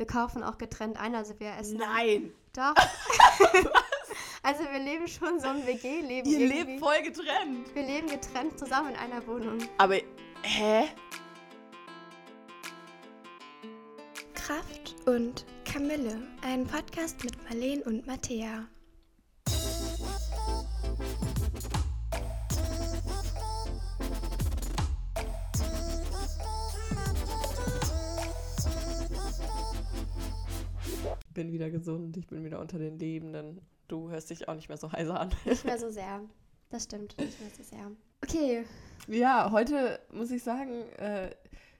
Wir kaufen auch getrennt ein, also wir essen. Nein! Doch. also wir leben schon so ein WG-Leben. Ihr irgendwie. lebt voll getrennt. Wir leben getrennt zusammen in einer Wohnung. Aber, hä? Kraft und Kamille, ein Podcast mit Marleen und Mattea. Bin wieder gesund, ich bin wieder unter den Lebenden. Du hörst dich auch nicht mehr so heiser an. Nicht mehr so sehr. Das stimmt, nicht mehr so sehr. Okay, Ja, heute muss ich sagen, äh,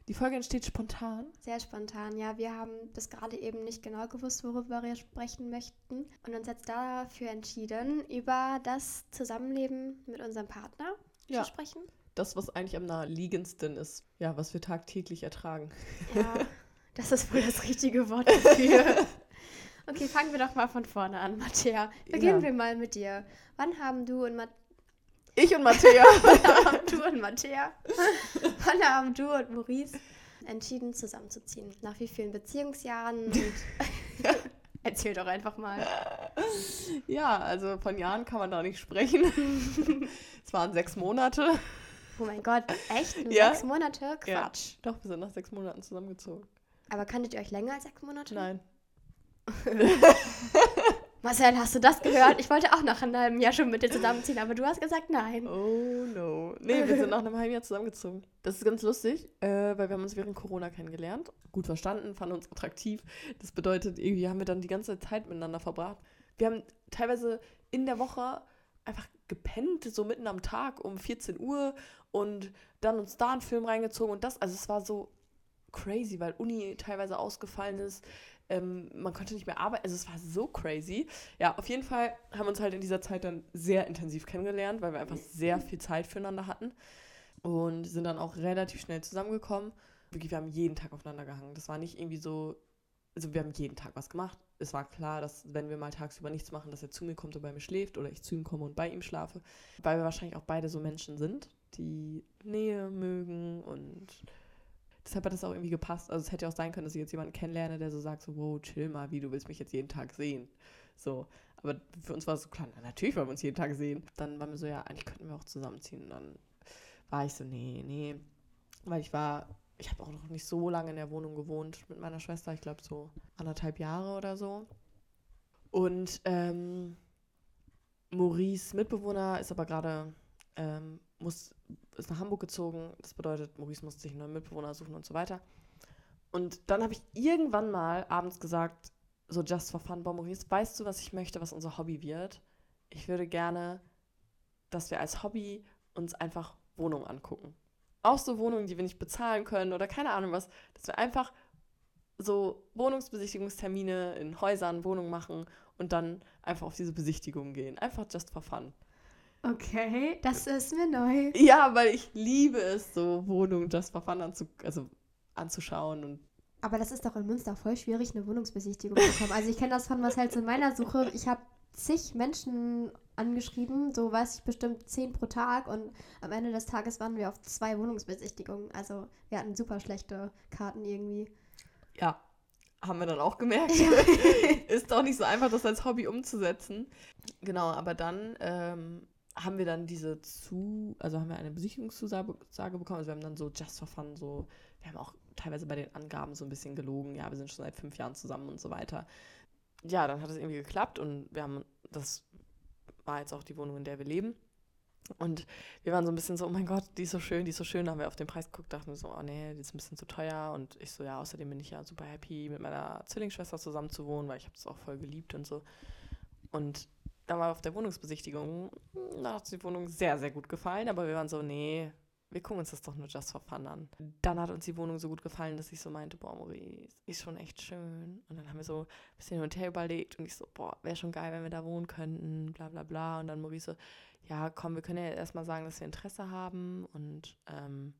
die Folge entsteht spontan. sehr spontan. Ja, wir haben bis gerade eben nicht genau gewusst, worüber wir sprechen möchten und uns jetzt dafür entschieden, über das Zusammenleben mit unserem Partner Ja. zu sprechen. Das, was eigentlich am naheliegendsten ist. Ja, was wir tagtäglich ertragen. Ja, das ist wohl das richtige Wort dafür. Okay, fangen wir doch mal von vorne an, Mattea. Beginnen Ja. wir mal mit dir. Wann haben du und, Mat Ich und. Wann haben du und Mattea, wann haben du und Maurice entschieden, zusammenzuziehen? Nach wie vielen Beziehungsjahren? Und Erzähl doch einfach mal. ja, also von Jahren kann man da nicht sprechen. es waren sechs Monate. Oh mein Gott, echt? Nur Ja. Sechs Monate? Quatsch. Doch, wir sind nach sechs Monaten zusammengezogen. Aber kanntet ihr euch länger als sechs Monate? Nein. Marcel, hast du das gehört? Ich wollte auch nach einem halben Jahr schon mit dir zusammenziehen, aber du hast gesagt nein. Oh no. Nee, wir sind nach einem halben Jahr zusammengezogen. Das ist ganz lustig, äh, weil wir haben uns während Corona kennengelernt. Gut verstanden, fanden uns attraktiv. Das bedeutet, irgendwie haben wir dann die ganze Zeit miteinander verbracht. Wir haben teilweise in der Woche einfach gepennt, so mitten am Tag um 14 Uhr und dann uns da einen Film reingezogen und das, also es war so crazy, weil Uni teilweise ausgefallen ist. Ähm, man konnte nicht mehr arbeiten. Also es war so crazy. Ja, auf jeden Fall haben wir uns halt in dieser Zeit dann sehr intensiv kennengelernt, weil wir einfach sehr viel Zeit füreinander hatten. Und sind dann auch relativ schnell zusammengekommen. Wirklich, wir haben jeden Tag aufeinander gehangen. Das war nicht irgendwie so, also wir haben jeden Tag was gemacht. Es war klar, dass wenn wir mal tagsüber nichts machen, dass er zu mir kommt und bei mir schläft oder ich zu ihm komme und bei ihm schlafe. Weil wir wahrscheinlich auch beide so Menschen sind, die Nähe mögen und deshalb hat das auch irgendwie gepasst. Also es hätte auch sein können, dass ich jetzt jemanden kennenlerne, der so sagt, so, wow, chill mal, wie, du willst mich jetzt jeden Tag sehen. So, aber für uns war es so klar, na, natürlich wollen wir uns jeden Tag sehen. Dann waren wir so, ja, eigentlich könnten wir auch zusammenziehen. Und dann war ich so, nee, nee. Weil ich war, ich habe auch noch nicht so lange in der Wohnung gewohnt mit meiner Schwester, ich glaube so anderthalb Jahre oder so. Und ähm, Maurice Mitbewohner ist aber gerade, ähm, muss, ist nach Hamburg gezogen. Das bedeutet, Maurice musste sich einen neuen Mitbewohner suchen und so weiter. Und dann habe ich irgendwann mal abends gesagt, so just for fun, boah, Maurice, weißt du, was ich möchte, was unser Hobby wird? Ich würde gerne, dass wir als Hobby uns einfach Wohnungen angucken. Auch so Wohnungen, die wir nicht bezahlen können oder keine Ahnung was, dass wir einfach so Wohnungsbesichtigungstermine in Häusern, Wohnungen machen und dann einfach auf diese Besichtigungen gehen. Einfach just for fun. Okay, das ist mir neu. Ja, weil ich liebe es, so Wohnungen just for fun anzu also anzuschauen und Aber das ist doch in Münster voll schwierig, eine Wohnungsbesichtigung zu bekommen. Also ich kenne das von was halt so in meiner Suche. Ich habe zig Menschen angeschrieben, so weiß ich bestimmt zehn pro Tag und am Ende des Tages waren wir auf zwei Wohnungsbesichtigungen. Also wir hatten super schlechte Karten irgendwie. ja, haben wir dann auch gemerkt. ist auch nicht so einfach, das als Hobby umzusetzen. Genau, aber dann ähm, haben wir dann diese zu, also haben wir eine Besichtigungszusage Sage bekommen. Also wir haben dann so just for fun, so, wir haben auch teilweise bei den Angaben so ein bisschen gelogen. Ja, wir sind schon seit fünf Jahren zusammen und so weiter. Ja, dann hat es irgendwie geklappt und wir haben, das war jetzt auch die Wohnung, in der wir leben. Und wir waren so ein bisschen so, oh mein Gott, die ist so schön, die ist so schön. Da haben wir auf den Preis geguckt, dachten so, oh nee, die ist ein bisschen zu teuer. Und ich so, ja, außerdem bin ich ja super happy, mit meiner Zwillingsschwester zusammen zu wohnen, weil ich habe das auch voll geliebt und so. Und dann war auf der Wohnungsbesichtigung, da hat uns die Wohnung sehr, sehr gut gefallen, aber wir waren so, nee, wir gucken uns das doch nur just for fun an. Dann hat uns die Wohnung so gut gefallen, dass ich so meinte, boah, Maurice, ist schon echt schön. Und dann haben wir so ein bisschen hin und her überlegt und ich so, boah, wäre schon geil, wenn wir da wohnen könnten, bla bla bla. Und dann Maurice so, ja, komm, wir können ja erstmal sagen, dass wir Interesse haben und ähm,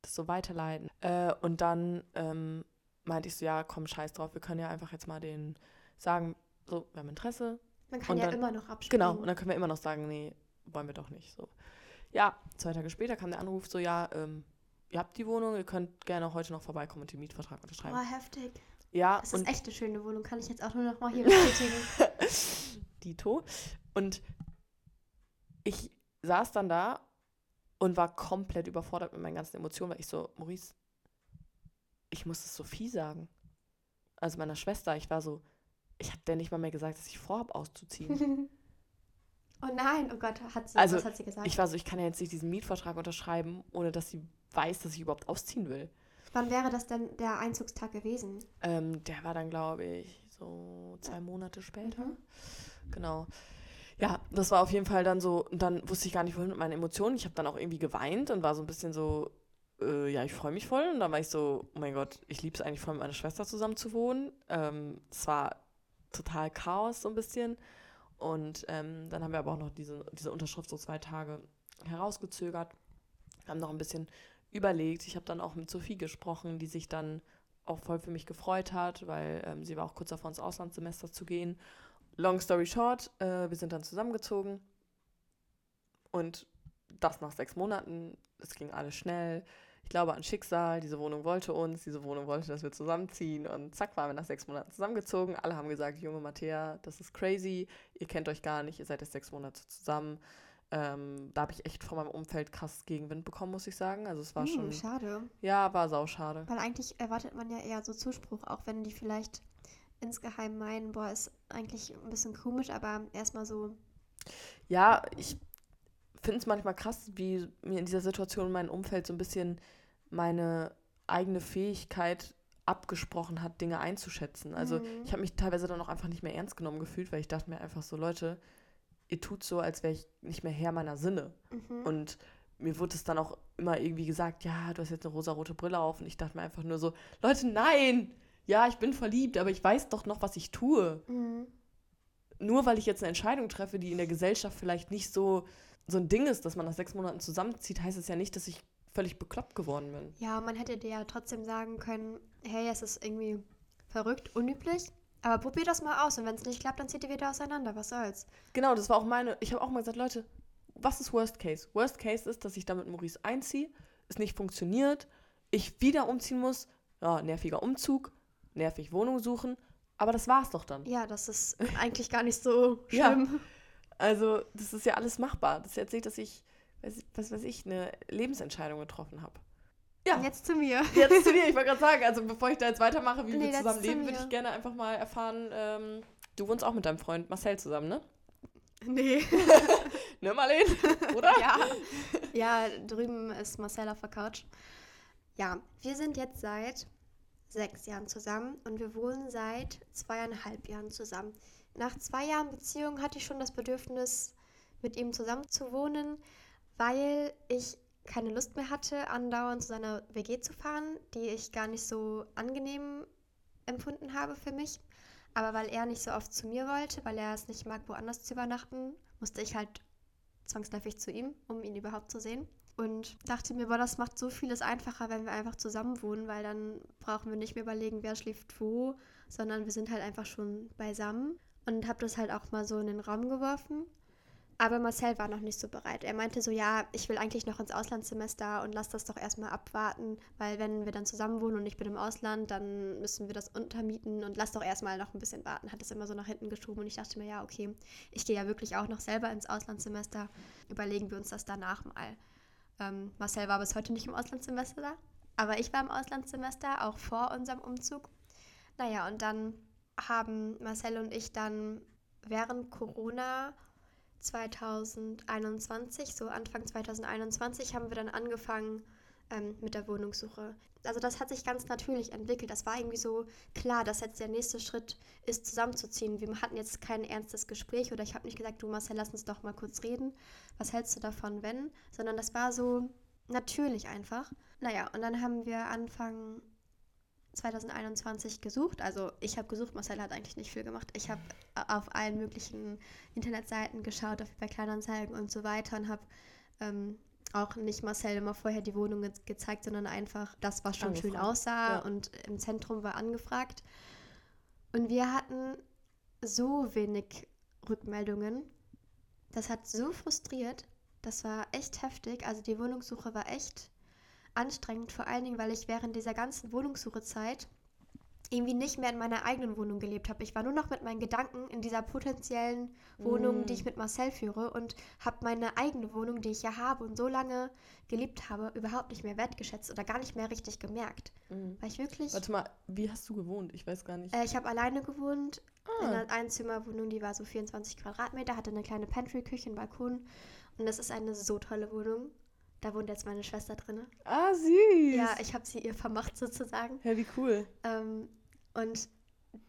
das so weiterleiten. Äh, und dann ähm, meinte ich so, ja, komm, scheiß drauf, wir können ja einfach jetzt mal den sagen, so, wir haben Interesse. Man kann Und ja dann- immer noch abspringen. Genau, und dann können wir immer noch sagen, nee, wollen wir doch nicht. So. Ja, zwei Tage später kam der Anruf so, ja, ähm, ihr habt die Wohnung, ihr könnt gerne heute noch vorbeikommen und den Mietvertrag unterschreiben. Boah, heftig. Ja, Das ist echt eine schöne Wohnung, kann ich jetzt auch nur noch mal hier bestätigen. Dito. Und ich saß dann da und war komplett überfordert mit meinen ganzen Emotionen, weil ich so, Maurice, ich muss es Sophie sagen. Also meiner Schwester, ich war so, ich habe der nicht mal mehr gesagt, dass ich vorhab auszuziehen. oh nein, oh Gott, hat sie, Also, was hat sie gesagt? ich war so, ich kann ja jetzt nicht diesen Mietvertrag unterschreiben, ohne dass sie weiß, dass ich überhaupt ausziehen will. Wann wäre das denn der Einzugstag gewesen? Ähm, der war dann, glaube ich, so zwei Monate später. Mhm. Genau. Ja, das war auf jeden Fall dann so, und dann wusste ich gar nicht, wohin mit meinen Emotionen. Ich habe dann auch irgendwie geweint und war so ein bisschen so, äh, ja, ich freue mich voll. Und dann war ich so, oh mein Gott, ich liebe es eigentlich voll, mit meiner Schwester zusammen zu wohnen. Ähm, es war total Chaos so ein bisschen. Und ähm, dann haben wir aber auch noch diese, diese Unterschrift so zwei Tage herausgezögert, haben noch ein bisschen überlegt. Ich habe dann auch mit Sophie gesprochen, die sich dann auch voll für mich gefreut hat, weil ähm, sie war auch kurz davor ins Auslandssemester zu gehen. Long story short, äh, wir sind dann zusammengezogen und das nach sechs Monaten. Es ging alles schnell. Ich glaube an Schicksal. Diese Wohnung wollte uns, diese Wohnung wollte, dass wir zusammenziehen und zack waren wir nach sechs Monaten zusammengezogen. Alle haben gesagt, junge Mattea, das ist crazy. Ihr kennt euch gar nicht, ihr seid jetzt sechs Monate zusammen. Ähm, da habe ich echt von meinem Umfeld krass Gegenwind bekommen, muss ich sagen. Also es war Hm, schon, schade. ja, war sauschade. Weil eigentlich erwartet man ja eher so Zuspruch, auch wenn die vielleicht insgeheim meinen, boah, ist eigentlich ein bisschen komisch, aber erstmal so, Ja, ich finde es manchmal krass, wie mir in dieser Situation mein Umfeld so ein bisschen meine eigene Fähigkeit abgesprochen hat, Dinge einzuschätzen. Also Mhm. ich habe mich teilweise dann auch einfach nicht mehr ernst genommen gefühlt, weil ich dachte mir einfach so, Leute, ihr tut so, als wäre ich nicht mehr Herr meiner Sinne. mhm. Und mir wurde es dann auch immer irgendwie gesagt, ja, du hast jetzt eine rosarote Brille auf. Und ich dachte mir einfach nur so, Leute, nein! Ja, ich bin verliebt, aber ich weiß doch noch, was ich tue Mhm. nur weil ich jetzt eine Entscheidung treffe, die in der Gesellschaft vielleicht nicht so, so ein Ding ist, dass man nach sechs Monaten zusammenzieht, heißt es ja nicht, dass ich völlig bekloppt geworden bin. Ja, man hätte dir ja trotzdem sagen können, hey, es ist irgendwie verrückt, unüblich, aber probier das mal aus und wenn es nicht klappt, dann zieht ihr wieder auseinander, was soll's. Genau, das war auch meine. Ich habe auch mal gesagt, Leute, was ist Worst Case? Worst Case ist, dass ich da mit Maurice einziehe, es nicht funktioniert, ich wieder umziehen muss, ja, nerviger Umzug, nervig Wohnung suchen, aber das war's doch dann. Ja, das ist eigentlich gar nicht so Ja. schlimm. Also, das ist ja alles machbar. Das ist jetzt nicht, dass ich, was weiß ich, eine Lebensentscheidung getroffen habe. Ja. Jetzt zu mir. Jetzt zu dir, ich wollte gerade sagen, also bevor ich da jetzt weitermache, wie Nee, wir zusammen zu leben, würde mir. ich gerne einfach mal erfahren, ähm, du wohnst auch mit deinem Freund Marcel zusammen, ne? Nee. Ne, Marlene? Oder? ja. ja, drüben ist Marcel auf der Couch. Ja, wir sind jetzt seit sechs Jahren zusammen und wir wohnen seit zweieinhalb Jahren zusammen. Nach zwei Jahren Beziehung hatte ich schon das Bedürfnis, mit ihm zusammen zu wohnen, weil ich keine Lust mehr hatte, andauernd zu seiner WG zu fahren, die ich gar nicht so angenehm empfunden habe für mich. Aber weil er nicht so oft zu mir wollte, weil er es nicht mag, woanders zu übernachten, musste ich halt zwangsläufig zu ihm, um ihn überhaupt zu sehen. Und dachte mir, boah, das macht so vieles einfacher, wenn wir einfach zusammen wohnen, weil dann brauchen wir nicht mehr überlegen, wer schläft wo, sondern wir sind halt einfach schon beisammen. Und habe das halt auch mal so in den Raum geworfen. Aber Marcel war noch nicht so bereit. Er meinte so, ja, ich will eigentlich noch ins Auslandssemester und lass das doch erstmal abwarten, weil wenn wir dann zusammen wohnen und ich bin im Ausland, dann müssen wir das untermieten und lass doch erstmal noch ein bisschen warten. Hat es immer so nach hinten geschoben und ich dachte mir, ja, okay, ich gehe ja wirklich auch noch selber ins Auslandssemester. Überlegen wir uns das danach mal. Ähm, Marcel war bis heute nicht im Auslandssemester da, aber ich war im Auslandssemester, auch vor unserem Umzug. Naja, und dann haben Marcel und ich dann während Corona 2021, so Anfang 2021, haben wir dann angefangen ähm, mit der Wohnungssuche. Also das hat sich ganz natürlich entwickelt. Das war irgendwie so klar, dass jetzt der nächste Schritt ist, zusammenzuziehen. Wir hatten jetzt kein ernstes Gespräch oder ich habe nicht gesagt, du Marcel, lass uns doch mal kurz reden. Was hältst du davon, wenn? Sondern das war so natürlich einfach. Naja, und dann haben wir Anfang 2021 gesucht. Also ich habe gesucht, Marcel hat eigentlich nicht viel gemacht. Ich habe auf allen möglichen Internetseiten geschaut, auf bei Kleinanzeigen und so weiter und habe ähm, auch nicht Marcel immer vorher die Wohnung ge gezeigt, sondern einfach das, was schon schön Angefragt, aussah ja. und im Zentrum war angefragt. Und wir hatten so wenig Rückmeldungen. Das hat so frustriert. Das war echt heftig. Also die Wohnungssuche war echt anstrengend, vor allen Dingen, weil ich während dieser ganzen Wohnungssuchezeit irgendwie nicht mehr in meiner eigenen Wohnung gelebt habe. Ich war nur noch mit meinen Gedanken in dieser potenziellen Wohnung, Mm. die ich mit Marcel führe und habe meine eigene Wohnung, die ich ja habe und so lange geliebt habe, überhaupt nicht mehr wertgeschätzt oder gar nicht mehr richtig gemerkt. Mhm. Weil ich wirklich, Warte mal, wie hast du gewohnt? Ich weiß gar nicht. äh, ich habe alleine gewohnt in ah, einer Einzimmerwohnung, die war so 24 Quadratmeter, hatte eine kleine Pantry-Küche, einen Balkon und das ist eine so tolle Wohnung. Da wohnt jetzt meine Schwester drin. ah, süß. Ja, ich habe sie ihr vermacht sozusagen. Ja, wie cool. Ähm, und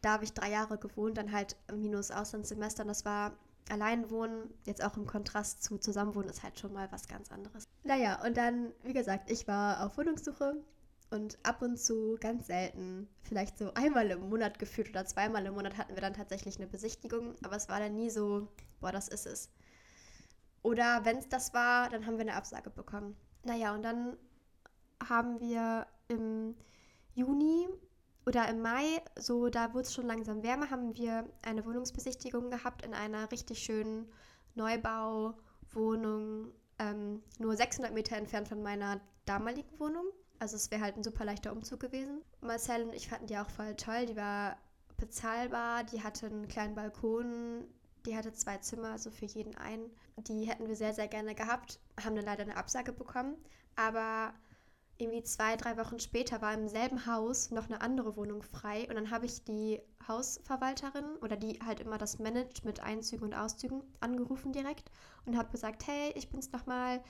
da habe ich drei Jahre gewohnt, dann halt minus Auslandssemester. Und das war Alleinwohnen, jetzt auch im Kontrast zu Zusammenwohnen, ist halt schon mal was ganz anderes. Naja, und dann, wie gesagt, ich war auf Wohnungssuche und ab und zu, ganz selten, vielleicht so einmal im Monat gefühlt oder zweimal im Monat hatten wir dann tatsächlich eine Besichtigung, aber es war dann nie so, boah, das ist es. Oder wenn es das war, dann haben wir eine Absage bekommen. Naja, und dann haben wir im Juni oder im Mai, so da wurde es schon langsam wärmer, haben wir eine Wohnungsbesichtigung gehabt in einer richtig schönen Neubauwohnung, ähm, nur 600 Meter entfernt von meiner damaligen Wohnung. Also es wäre halt ein super leichter Umzug gewesen. Marcel und ich fanden die auch voll toll. Die war bezahlbar, die hatte einen kleinen Balkon, die hatte zwei Zimmer, also für jeden einen. Die hätten wir sehr, sehr gerne gehabt, haben dann leider eine Absage bekommen. Aber irgendwie zwei, drei Wochen später war im selben Haus noch eine andere Wohnung frei und dann habe ich die Hausverwalterin oder die halt immer das managt mit Einzügen und Auszügen angerufen direkt und habe gesagt, hey, ich bin's nochmal.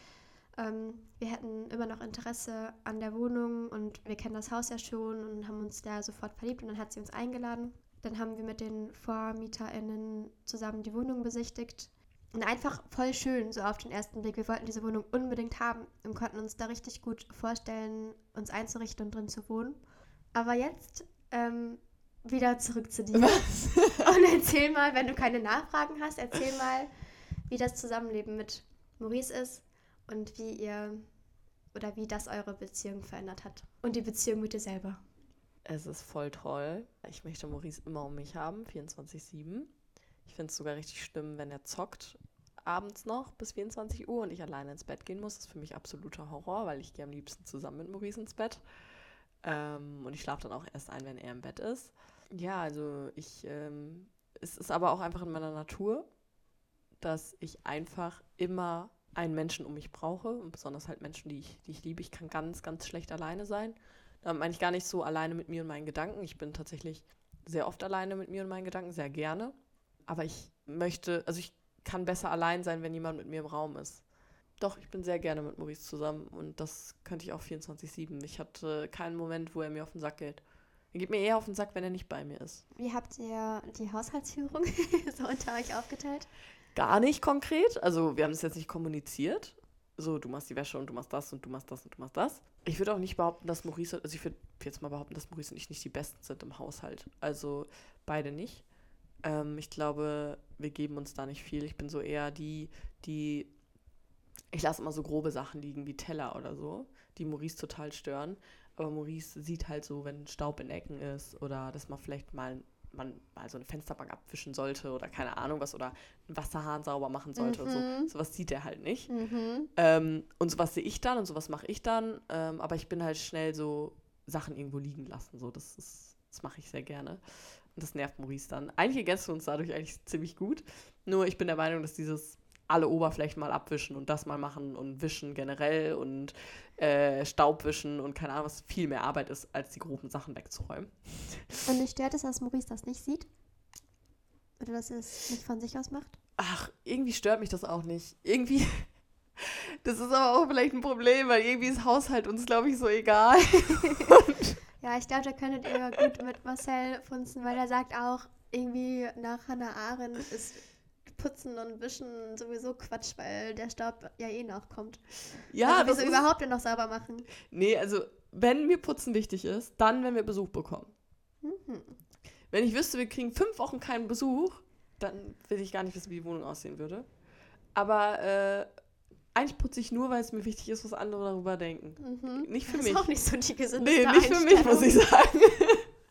Ähm, wir hätten immer noch Interesse an der Wohnung und wir kennen das Haus ja schon und haben uns da sofort verliebt und dann hat sie uns eingeladen. Dann haben wir mit den VormieterInnen zusammen die Wohnung besichtigt. Und einfach voll schön, so auf den ersten Blick. Wir wollten diese Wohnung unbedingt haben und konnten uns da richtig gut vorstellen, uns einzurichten und drin zu wohnen. Aber jetzt ähm, wieder zurück zu dir. Was? Und erzähl mal, wenn du keine Nachfragen hast, erzähl mal, wie das Zusammenleben mit Maurice ist und wie ihr oder wie das eure Beziehung verändert hat. Und die Beziehung mit dir selber. Es ist voll toll. Ich möchte Maurice immer um mich haben, 24-7. Ich finde es sogar richtig schlimm, wenn er zockt abends noch bis 24 Uhr und ich alleine ins Bett gehen muss. Das ist für mich absoluter Horror, weil ich gehe am liebsten zusammen mit Maurice ins Bett. Ähm, und ich schlafe dann auch erst ein, wenn er im Bett ist. Ja, also ich, ähm, es ist aber auch einfach in meiner Natur, dass ich einfach immer einen Menschen um mich brauche und besonders halt Menschen, die ich, die ich liebe. Ich kann ganz, ganz schlecht alleine sein. Da meine ich gar nicht so alleine mit mir und meinen Gedanken. Ich bin tatsächlich sehr oft alleine mit mir und meinen Gedanken, sehr gerne. Aber ich möchte, also ich kann besser allein sein, wenn jemand mit mir im Raum ist. Doch, ich bin sehr gerne mit Maurice zusammen und das könnte ich auch 24-7. Ich hatte keinen Moment, wo er mir auf den Sack geht. Er geht mir eher auf den Sack, wenn er nicht bei mir ist. Wie habt ihr die Haushaltsführung so unter euch aufgeteilt? Gar nicht konkret. Also wir haben das jetzt nicht kommuniziert. So, du machst die Wäsche und du machst das und du machst das und du machst das. Ich würde auch nicht behaupten, dass Maurice, also ich würde jetzt mal behaupten, dass Maurice und ich nicht die Besten sind im Haushalt. Also beide nicht. Ähm, ich glaube, wir geben uns da nicht viel. Ich bin so eher die, die, ich lasse immer so grobe Sachen liegen wie Teller oder so, die Maurice total stören. Aber Maurice sieht halt so, wenn Staub in Ecken ist oder dass man vielleicht mal man mal so eine Fensterbank abwischen sollte oder keine Ahnung was oder einen Wasserhahn sauber machen sollte und so. Mhm. Sowas sieht er halt nicht. Mhm. Ähm, und sowas sehe ich dann und sowas mache ich dann. Ähm, aber ich bin halt schnell so Sachen irgendwo liegen lassen. So, das ist, das mache ich sehr gerne. Und das nervt Maurice dann. Eigentlich ergänzen wir uns dadurch eigentlich ziemlich gut. Nur ich bin der Meinung, dass dieses alle Oberflächen mal abwischen und das mal machen und wischen generell und äh, Staub wischen und keine Ahnung, was viel mehr Arbeit ist, als die groben Sachen wegzuräumen. Und dich stört es, dass Maurice das nicht sieht? Oder dass er es nicht von sich aus macht? Ach, irgendwie stört mich das auch nicht. Irgendwie. Das ist aber auch vielleicht ein Problem, weil irgendwie ist Haushalt uns, glaube ich, so egal. Ja, ich glaube, da könntet ihr gut mit Marcel funzen, weil er sagt auch, irgendwie nach Hannah Arendt ist Putzen und Wischen sowieso Quatsch, weil der Staub ja eh noch kommt. Ja, also, das wieso überhaupt denn noch sauber machen? Nee, also wenn mir Putzen wichtig ist, dann, wenn wir Besuch bekommen. Mhm. Wenn ich wüsste, wir kriegen fünf Wochen keinen Besuch, dann will ich gar nicht wissen, wie die Wohnung aussehen würde. Aber äh, eigentlich putze ich nur, weil es mir wichtig ist, was andere darüber denken. Mhm. Nicht für das mich. ist auch nicht so die gesündeste Nee, nicht für mich, muss ich sagen.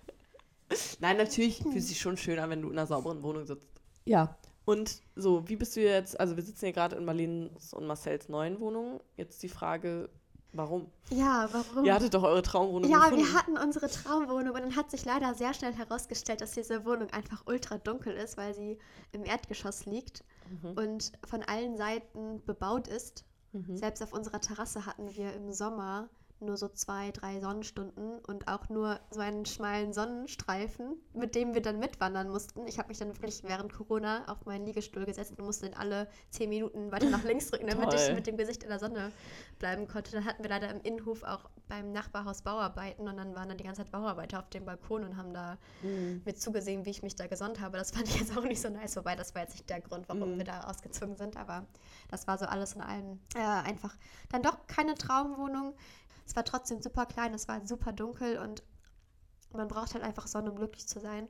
Nein, natürlich fühlt es sich schon schön an, wenn du in einer sauberen Wohnung sitzt. Ja. Und so, wie bist du jetzt, also wir sitzen hier gerade in Marlene's und Marcells neuen Wohnung. Jetzt die Frage, Warum? Ja, warum? Ihr hattet doch eure Traumwohnung ja, gefunden. wir hatten unsere Traumwohnung und dann hat sich leider sehr schnell herausgestellt, dass diese Wohnung einfach ultra dunkel ist, weil sie im Erdgeschoss liegt Mhm. und von allen Seiten bebaut ist. Mhm. Selbst auf unserer Terrasse hatten wir im Sommer nur so zwei, drei Sonnenstunden und auch nur so einen schmalen Sonnenstreifen, mit dem wir dann mitwandern mussten. Ich habe mich dann wirklich während Corona auf meinen Liegestuhl gesetzt und musste den alle zehn Minuten weiter nach links drücken, damit ich mit dem Gesicht in der Sonne bleiben konnte. Dann hatten wir leider im Innenhof auch beim Nachbarhaus Bauarbeiten und dann waren da die ganze Zeit Bauarbeiter auf dem Balkon und haben da Mhm. mir zugesehen, wie ich mich da gesonnt habe. Das fand ich jetzt auch nicht so nice, wobei das war jetzt nicht der Grund, warum Mhm. wir da ausgezogen sind, aber das war so alles in allem äh, einfach dann doch keine Traumwohnung. Es war trotzdem super klein, es war super dunkel und man braucht halt einfach Sonne, um glücklich zu sein.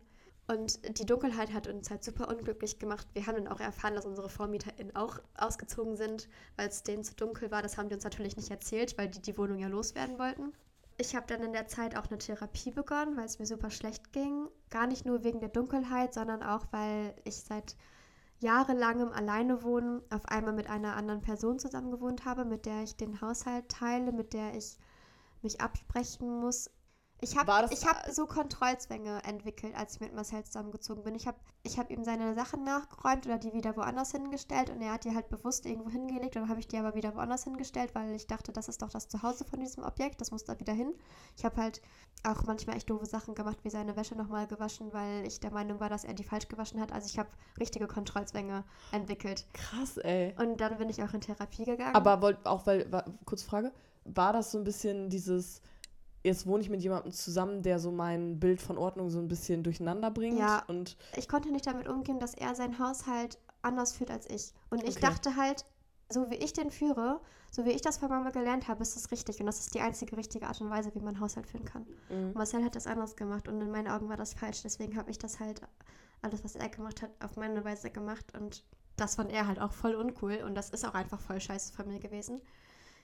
Und die Dunkelheit hat uns halt super unglücklich gemacht. Wir haben dann auch erfahren, dass unsere VormieterInnen auch ausgezogen sind, weil es denen zu dunkel war. Das haben die uns natürlich nicht erzählt, weil die die Wohnung ja loswerden wollten. Ich habe dann in der Zeit auch eine Therapie begonnen, weil es mir super schlecht ging. Gar nicht nur wegen der Dunkelheit, sondern auch, weil ich seit jahrelangem Alleinewohnen auf einmal mit einer anderen Person zusammen gewohnt habe, mit der ich den Haushalt teile, mit der ich mich absprechen muss. Ich habe hab so Kontrollzwänge entwickelt, als ich mit Marcel zusammengezogen bin. Ich habe ich hab ihm seine Sachen nachgeräumt oder die wieder woanders hingestellt und er hat die halt bewusst irgendwo hingelegt und dann habe ich die aber wieder woanders hingestellt, weil ich dachte, das ist doch das Zuhause von diesem Objekt, das muss da wieder hin. Ich habe halt auch manchmal echt doofe Sachen gemacht, wie seine Wäsche nochmal gewaschen, weil ich der Meinung war, dass er die falsch gewaschen hat. Also ich habe richtige Kontrollzwänge entwickelt. Krass, ey. Und dann bin ich auch in Therapie gegangen. Aber wollt, auch weil, war, kurze Frage, war das so ein bisschen dieses, jetzt wohne ich mit jemandem zusammen, der so mein Bild von Ordnung so ein bisschen durcheinander bringt? Ja. Und ich konnte nicht damit umgehen, dass er seinen Haushalt anders führt als ich. Und ich Okay. dachte halt, so wie ich den führe, so wie ich das von Mama gelernt habe, ist das richtig. Und das ist die einzige richtige Art und Weise, wie man Haushalt führen kann. Mhm. Marcel hat das anders gemacht und in meinen Augen war das falsch. Deswegen habe ich das halt, alles, was er gemacht hat, auf meine Weise gemacht. Und das fand er halt auch voll uncool. Und das ist auch einfach voll scheiße von mir gewesen.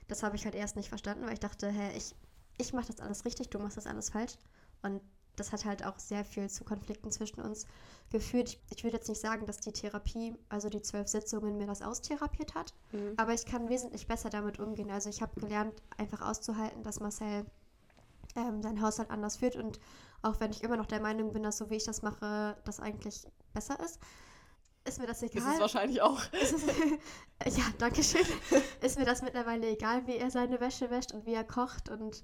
Das habe ich halt erst nicht verstanden, weil ich dachte, hä, ich, ich mache das alles richtig, du machst das alles falsch. Und das hat halt auch sehr viel zu Konflikten zwischen uns geführt. Ich, ich würde jetzt nicht sagen, dass die Therapie, also die zwölf Sitzungen, mir das austherapiert hat. Mhm. Aber ich kann wesentlich besser damit umgehen. Also ich habe gelernt, einfach auszuhalten, dass Marcel ähm, seinen Haushalt anders führt. Und auch wenn ich immer noch der Meinung bin, dass so wie ich das mache, das eigentlich besser ist, ist mir das Ist egal. es wahrscheinlich auch. Ist es- ja, danke schön. Ist mir das mittlerweile egal, wie er seine Wäsche wäscht und wie er kocht und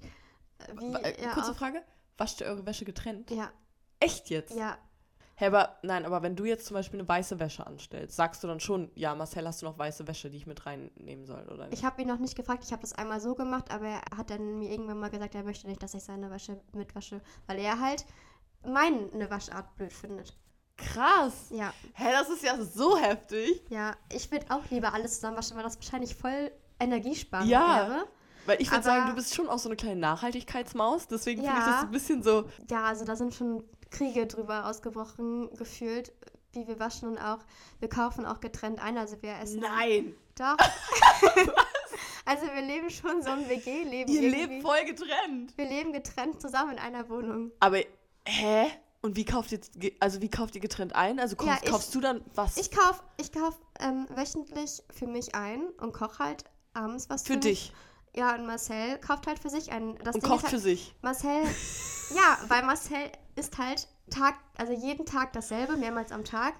äh, wie Äh, er kurze Frage, wascht ihr eure Wäsche getrennt? Ja, Echt jetzt? ja, Hä, aber nein, aber wenn du jetzt zum Beispiel eine weiße Wäsche anstellst, sagst du dann schon, ja, Marcel, hast du noch weiße Wäsche, die ich mit reinnehmen soll, oder nicht? ich habe ihn noch nicht gefragt. Ich habe das einmal so gemacht, aber er hat dann mir irgendwann mal gesagt, er möchte nicht, dass ich seine Wäsche mitwasche, weil er halt meine Waschart blöd findet. Krass. Ja, Hä, das ist ja so heftig. ja. Ich würde auch lieber alles zusammen waschen, weil das wahrscheinlich voll energiesparend Ja. wäre. Weil ich würde sagen, du bist schon auch so eine kleine Nachhaltigkeitsmaus, deswegen finde ich Ja. das ein bisschen so, Ja, also da sind schon Kriege drüber ausgebrochen gefühlt, wie wir waschen und auch, wir kaufen auch getrennt ein, also wir essen. nein, Doch. also wir leben schon so ein WG-Leben. ihr irgendwie. lebt voll getrennt. Wir leben getrennt zusammen in einer Wohnung. Aber, hä? Und wie kauft ihr, also wie kauft ihr getrennt ein? Also kaufst, Ja, ich- kaufst du dann was Ich kaufe ich kauf, ähm, wöchentlich für mich ein und koche halt abends was für mich. dich Ja, und Marcel kauft halt für sich ein. Das und Ding kocht ist für halt, sich? Marcel, ja, weil Marcel ist halt Tag, also jeden Tag dasselbe, mehrmals am Tag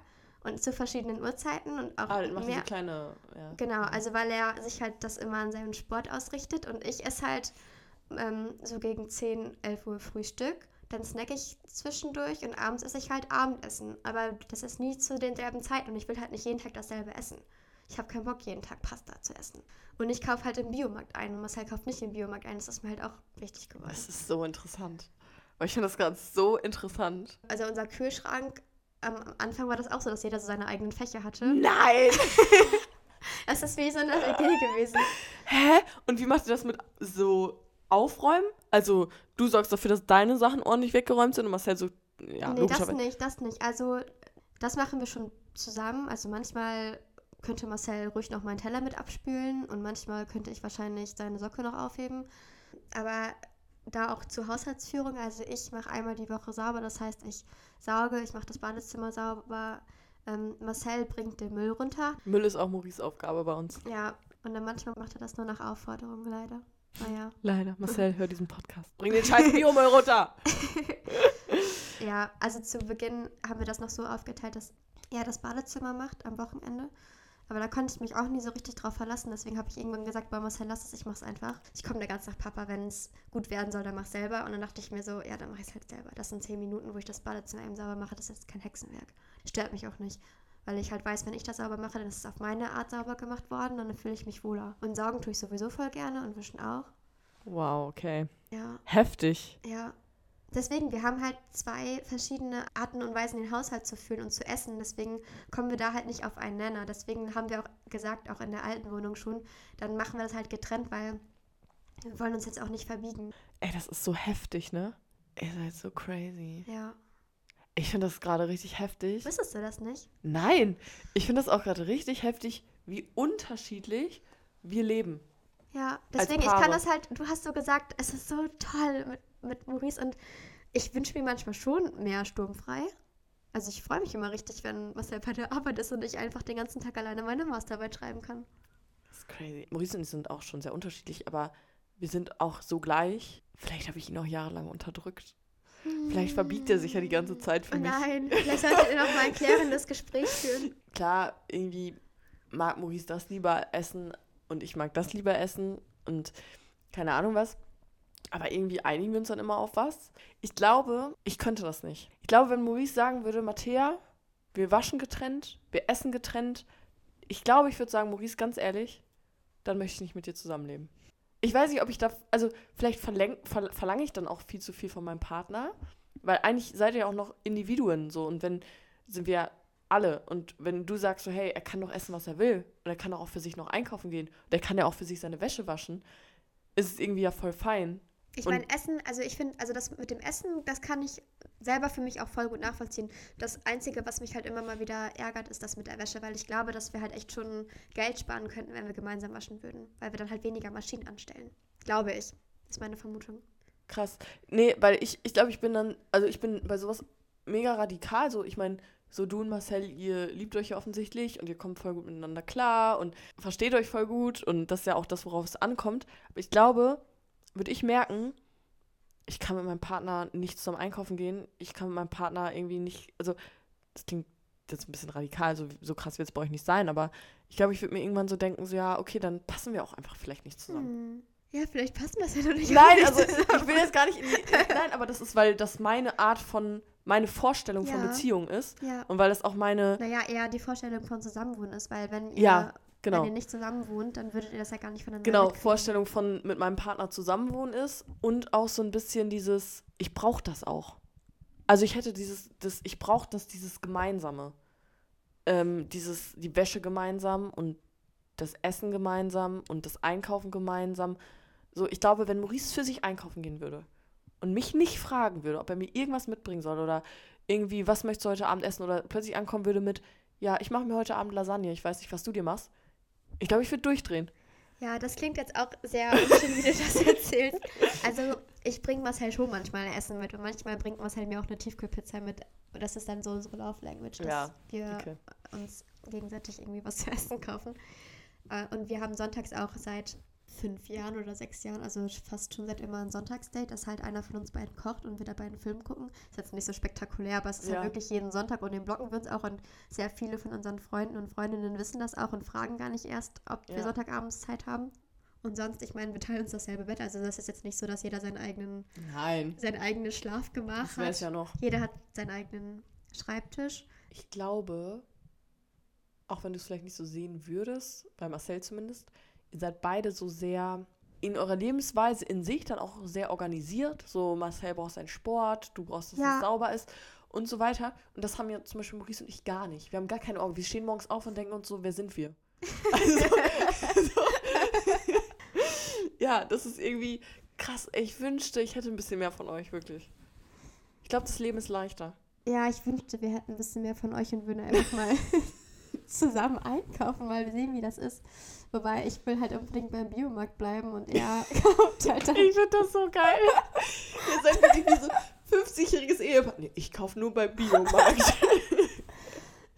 und zu verschiedenen Uhrzeiten und auch Ah, macht mehr. kleine, ja. Genau, also weil er sich halt das immer an seinem Sport ausrichtet und ich esse halt ähm, so gegen 10, 11 Uhr Frühstück. Dann snack ich zwischendurch und abends esse ich halt Abendessen. Aber das ist nie zu denselben Zeiten und ich will halt nicht jeden Tag dasselbe essen. Ich habe keinen Bock, jeden Tag Pasta zu essen. Und ich kaufe halt im Biomarkt ein und Marcel kauft nicht im Biomarkt ein. Das ist mir halt auch wichtig geworden. Das ist so interessant. Ich finde das gerade so interessant. Also unser Kühlschrank, am am Anfang war das auch so, dass jeder so seine eigenen Fächer hatte. Nein! Das ist wie so eine WG gewesen. Hä? Und wie macht ihr das mit so aufräumen? Also, du sorgst dafür, dass deine Sachen ordentlich weggeräumt sind und Marcel so, ja, nee, das nicht, das nicht. Also, das machen wir schon zusammen. Also, manchmal könnte Marcel ruhig noch meinen Teller mit abspülen und manchmal könnte ich wahrscheinlich seine Socke noch aufheben. Aber da auch zur Haushaltsführung, also ich mache einmal die Woche sauber, das heißt, ich sauge, ich mache das Badezimmer sauber. Ähm, Marcel bringt den Müll runter. Müll ist auch Maurice Aufgabe bei uns. Ja, und dann manchmal macht er das nur nach Aufforderung, leider. Naja. Leider. Marcel, hör diesen Podcast. Bring den scheiß Biomüll runter. Ja, also zu Beginn haben wir das noch so aufgeteilt, dass er das Badezimmer macht am Wochenende. Aber da konnte ich mich auch nie so richtig drauf verlassen. Deswegen habe ich irgendwann gesagt, boah, Marcel, lass es, ich mach's einfach. Ich komme da ganz nach Papa, wenn es gut werden soll, dann mach selber. Und dann dachte ich mir so, ja, dann mach ich's halt selber. Das sind zehn Minuten, wo ich das Badezimmer eben sauber mache. Das ist kein Hexenwerk. Stört mich auch nicht. Weil ich halt weiß, wenn ich das sauber mache, dann ist es auf meine Art sauber gemacht worden und dann fühle ich mich wohler. Und saugen tue ich sowieso voll gerne und wischen auch. Wow, okay. Ja, Heftig. ja. Deswegen, wir haben halt zwei verschiedene Arten und Weisen, den Haushalt zu führen und zu essen. Deswegen kommen wir da halt nicht auf einen Nenner. Deswegen haben wir auch gesagt, auch in der alten Wohnung schon, dann machen wir das halt getrennt, weil wir wollen uns jetzt auch nicht verbiegen. Ey, das ist so heftig, ne? Ihr seid so crazy. Ja. Ich finde das gerade richtig heftig. Wusstest du das nicht? Nein, ich finde das auch gerade richtig heftig, wie unterschiedlich wir leben. Ja, deswegen, ich kann das halt, du hast so gesagt, es ist so toll mit, mit Maurice und ich wünsche mir manchmal schon mehr sturmfrei. Also ich freue mich immer richtig, wenn Marcel bei der Arbeit ist und ich einfach den ganzen Tag alleine meine Masterarbeit schreiben kann. Das ist crazy. Maurice und ich sind auch schon sehr unterschiedlich, aber wir sind auch so gleich. Vielleicht habe ich ihn auch jahrelang unterdrückt. Vielleicht verbiegt er sich ja die ganze Zeit für Oh mich. nein, vielleicht solltet ihr noch mal ein klärendes Gespräch führen. Klar, irgendwie mag Maurice das lieber essen und ich mag das lieber essen und keine Ahnung was. Aber irgendwie einigen wir uns dann immer auf was. Ich glaube, ich könnte das nicht. Ich glaube, wenn Maurice sagen würde, Mattea, wir waschen getrennt, wir essen getrennt. Ich glaube, ich würde sagen, Maurice, ganz ehrlich, dann möchte ich nicht mit dir zusammenleben. Ich weiß nicht, ob ich da, also vielleicht verläng, ver, verlange ich dann auch viel zu viel von meinem Partner, weil eigentlich seid ihr ja auch noch Individuen so und wenn sind wir alle und wenn du sagst so, hey, er kann doch essen, was er will und er kann doch auch für sich noch einkaufen gehen und er kann ja auch für sich seine Wäsche waschen, ist es irgendwie ja voll fein. Ich meine, Essen, also ich finde, also das mit dem Essen, das kann ich selber für mich auch voll gut nachvollziehen. Das Einzige, was mich halt immer mal wieder ärgert, ist das mit der Wäsche, weil ich glaube, dass wir halt echt schon Geld sparen könnten, wenn wir gemeinsam waschen würden. Weil wir dann halt weniger Maschinen anstellen. Glaube ich. Ist meine Vermutung. Krass. Nee, weil ich, ich glaube, ich bin dann, also ich bin bei sowas mega radikal. So, ich meine, so du und Marcel, ihr liebt euch ja offensichtlich und ihr kommt voll gut miteinander klar und versteht euch voll gut und das ist ja auch das, worauf es ankommt. Aber ich glaube, würde ich merken, ich kann mit meinem Partner nicht zum Einkaufen gehen. Ich kann mit meinem Partner irgendwie nicht, also das klingt jetzt ein bisschen radikal, so, so krass wird es bei euch nicht sein, aber ich glaube, ich würde mir irgendwann so denken, so ja, okay, dann passen wir auch einfach vielleicht nicht zusammen. Hm. Ja, vielleicht passen das ja noch nicht. Nein, also zusammen. ich will jetzt gar nicht in die, Nein, aber das ist, weil das meine Art von, meine Vorstellung von Ja. Beziehung ist. Ja. Und weil das auch meine, Naja, eher die Vorstellung von Zusammenwohnen ist, weil wenn ihr, Ja, wenn genau, ihr nicht zusammen wohnt, dann würdet ihr das ja gar nicht voneinander genau, mitkriegen. Vorstellung von mit meinem Partner zusammenwohnen ist und auch so ein bisschen dieses, ich brauche das auch. Also ich hätte dieses, das, ich brauche das, dieses Gemeinsame. Ähm, dieses, die Wäsche gemeinsam und das Essen gemeinsam und das Einkaufen gemeinsam. So, ich glaube, wenn Maurice für sich einkaufen gehen würde und mich nicht fragen würde, ob er mir irgendwas mitbringen soll oder irgendwie, was möchtest du heute Abend essen oder plötzlich ankommen würde mit, ja, ich mache mir heute Abend Lasagne, ich weiß nicht, was du dir machst. Ich glaube, ich würde durchdrehen. Ja, das klingt jetzt auch sehr unschön, wie du das erzählst. Also, ich bringe Marcel schon manchmal Essen mit und manchmal bringt Marcel mir auch eine Tiefkühlpizza mit. Und das ist dann so unsere Love Language, dass Ja, wir Okay. uns gegenseitig irgendwie was zu essen kaufen. Äh, Und wir haben sonntags auch seit fünf Jahren oder sechs Jahren, also fast schon seit immer ein Sonntagsdate, dass halt einer von uns beiden kocht und wir dabei einen Film gucken. Ist jetzt nicht so spektakulär, aber es ist Ja. halt wirklich jeden Sonntag und den blocken wir uns auch und sehr viele von unseren Freunden und Freundinnen wissen das auch und fragen gar nicht erst, ob wir Ja. Sonntagabends Zeit haben. Und sonst, ich meine, wir teilen uns dasselbe Bett, also das ist jetzt nicht so, dass jeder seinen eigenen, Nein. sein eigenes Schlafgemach Das hat. ja noch. Jeder hat seinen eigenen Schreibtisch. Ich glaube, auch wenn du es vielleicht nicht so sehen würdest, bei Marcel zumindest, ihr seid beide so sehr in eurer Lebensweise in sich dann auch sehr organisiert. So, Marcel braucht seinen Sport, du brauchst, dass Ja. es sauber ist und so weiter. Und das haben ja zum Beispiel Maurice und ich gar nicht. Wir haben gar keine Augen. Wir stehen morgens auf und denken uns so, wer sind wir? Also, also, ja, das ist irgendwie krass. Ich wünschte, ich hätte ein bisschen mehr von euch, wirklich. Ich glaube, das Leben ist leichter. Ja, ich wünschte, wir hätten ein bisschen mehr von euch und würden einfach mal zusammen einkaufen, mal sehen, wie das ist. Wobei, ich will halt unbedingt beim Biomarkt bleiben und er kauft halt dann. Ich finde das so geil. Ihr seid wirklich wie so 50-jähriges Ehepaar. Nee, ich kaufe nur beim Biomarkt.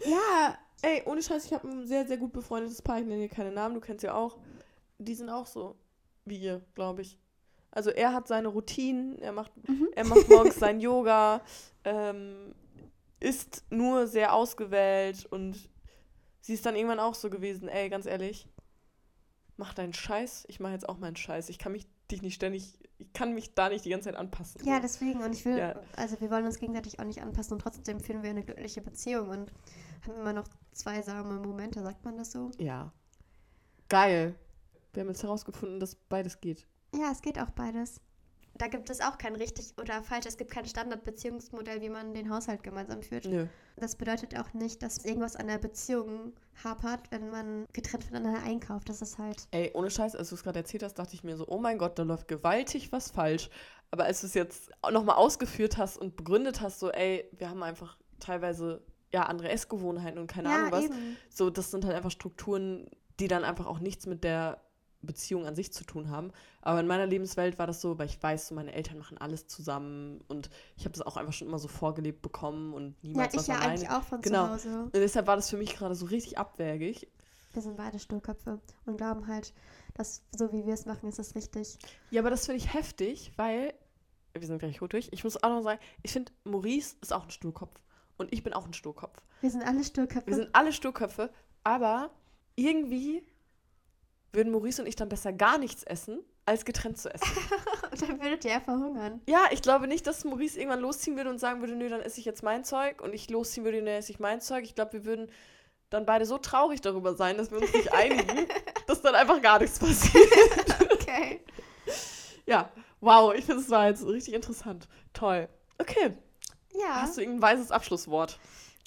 Ja, Ey, ohne Scheiß, ich habe ein sehr, sehr gut befreundetes Paar. Ich nenne hier keine Namen, du kennst ja auch. Die sind auch so. wie ihr, glaube ich. Also er hat seine Routinen, er macht, Mhm. er macht morgens sein Yoga, ähm, ist nur sehr ausgewählt und sie ist dann irgendwann auch so gewesen, ey, ganz ehrlich, mach deinen Scheiß, ich mache jetzt auch meinen Scheiß. Ich kann mich dich nicht ständig, ich kann mich da nicht die ganze Zeit anpassen. Ja, deswegen. Und ich will, Ja. also wir wollen uns gegenseitig auch nicht anpassen und trotzdem führen wir eine glückliche Beziehung und haben immer noch zweisame Momente, sagt man das so? ja. Geil. Wir haben jetzt herausgefunden, dass beides geht. Ja, es geht auch beides. Da gibt es auch kein richtig oder falsch. Es gibt kein Standardbeziehungsmodell, wie man den Haushalt gemeinsam führt. Nö. Das bedeutet auch nicht, dass irgendwas an der Beziehung hapert, wenn man getrennt voneinander einkauft. Das ist halt. Ey, ohne Scheiß, als du es gerade erzählt hast, dachte ich mir so, oh mein Gott, da läuft gewaltig was falsch. Aber als du es jetzt nochmal ausgeführt hast und begründet hast, so, ey, wir haben einfach teilweise ja andere Essgewohnheiten und keine ja, Ahnung was. eben. So, das sind halt einfach Strukturen, die dann einfach auch nichts mit der Beziehung an sich zu tun haben. Aber in meiner Lebenswelt war das so, weil ich weiß, so meine Eltern machen alles zusammen und ich habe das auch einfach schon immer so vorgelebt bekommen und Ja, niemals ich was ja alleine. eigentlich auch von Genau. zu Hause. Und deshalb war das für mich gerade so richtig abwägig. Wir sind beide Sturköpfe und glauben halt, dass so wie wir es machen, ist es richtig. Ja, aber das finde ich heftig, weil wir sind gleich gut durch. Ich muss auch noch sagen, ich finde, Maurice ist auch ein Sturkopf. Und ich bin auch ein Sturkopf. Wir sind alle Sturköpfe. Wir sind alle Sturköpfe, aber irgendwie würden Maurice und ich dann besser gar nichts essen, als getrennt zu essen. und dann würdet ihr ja verhungern. ja, ich glaube nicht, dass Maurice irgendwann losziehen würde und sagen würde, nö, dann esse ich jetzt mein Zeug und ich losziehen würde, dann esse ich mein Zeug. Ich glaube, wir würden dann beide so traurig darüber sein, dass wir uns nicht einigen, dass dann einfach gar nichts passiert. Okay. Ja, wow, ich finde, es war jetzt richtig interessant. Toll. Okay, Ja. hast du irgendein weises Abschlusswort?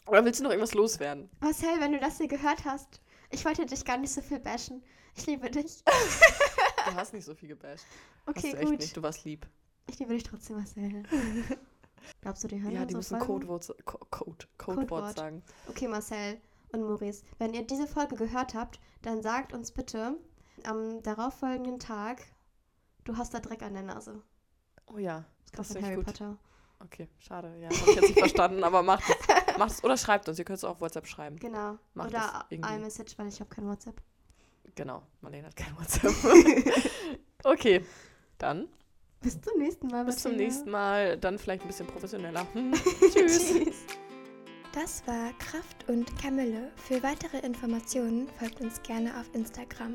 Oder willst du noch irgendwas loswerden? Marcel, wenn du das hier gehört hast, ich wollte dich gar nicht so viel bashen. Ich liebe dich. Du hast nicht so viel gebasht. Okay, hast du echt gut. nicht, du warst lieb. Ich liebe dich trotzdem, Marcel. Glaubst du, die hören Ja, die müssen? Codewort, Co Code, Codewort Codewort. sagen. Okay, Marcel und Maurice, wenn ihr diese Folge gehört habt, dann sagt uns bitte am darauffolgenden Tag, du hast da Dreck an der Nase. Oh ja, Das das ist Harry gut. Potter. Okay, schade. Ja, habe ich jetzt nicht verstanden, aber macht es. Macht es oder schreibt uns. Ihr könnt es auch auf WhatsApp schreiben. Genau. Macht Oder iMessage, weil ich habe kein WhatsApp. Genau, Marlene hat kein WhatsApp. okay, dann Bis zum nächsten Mal. bis zum Martina. nächsten Mal. Dann vielleicht ein bisschen professioneller. Hm, Tschüss. Tschüss. Das war Kraft und Kamille. Für weitere Informationen folgt uns gerne auf Instagram.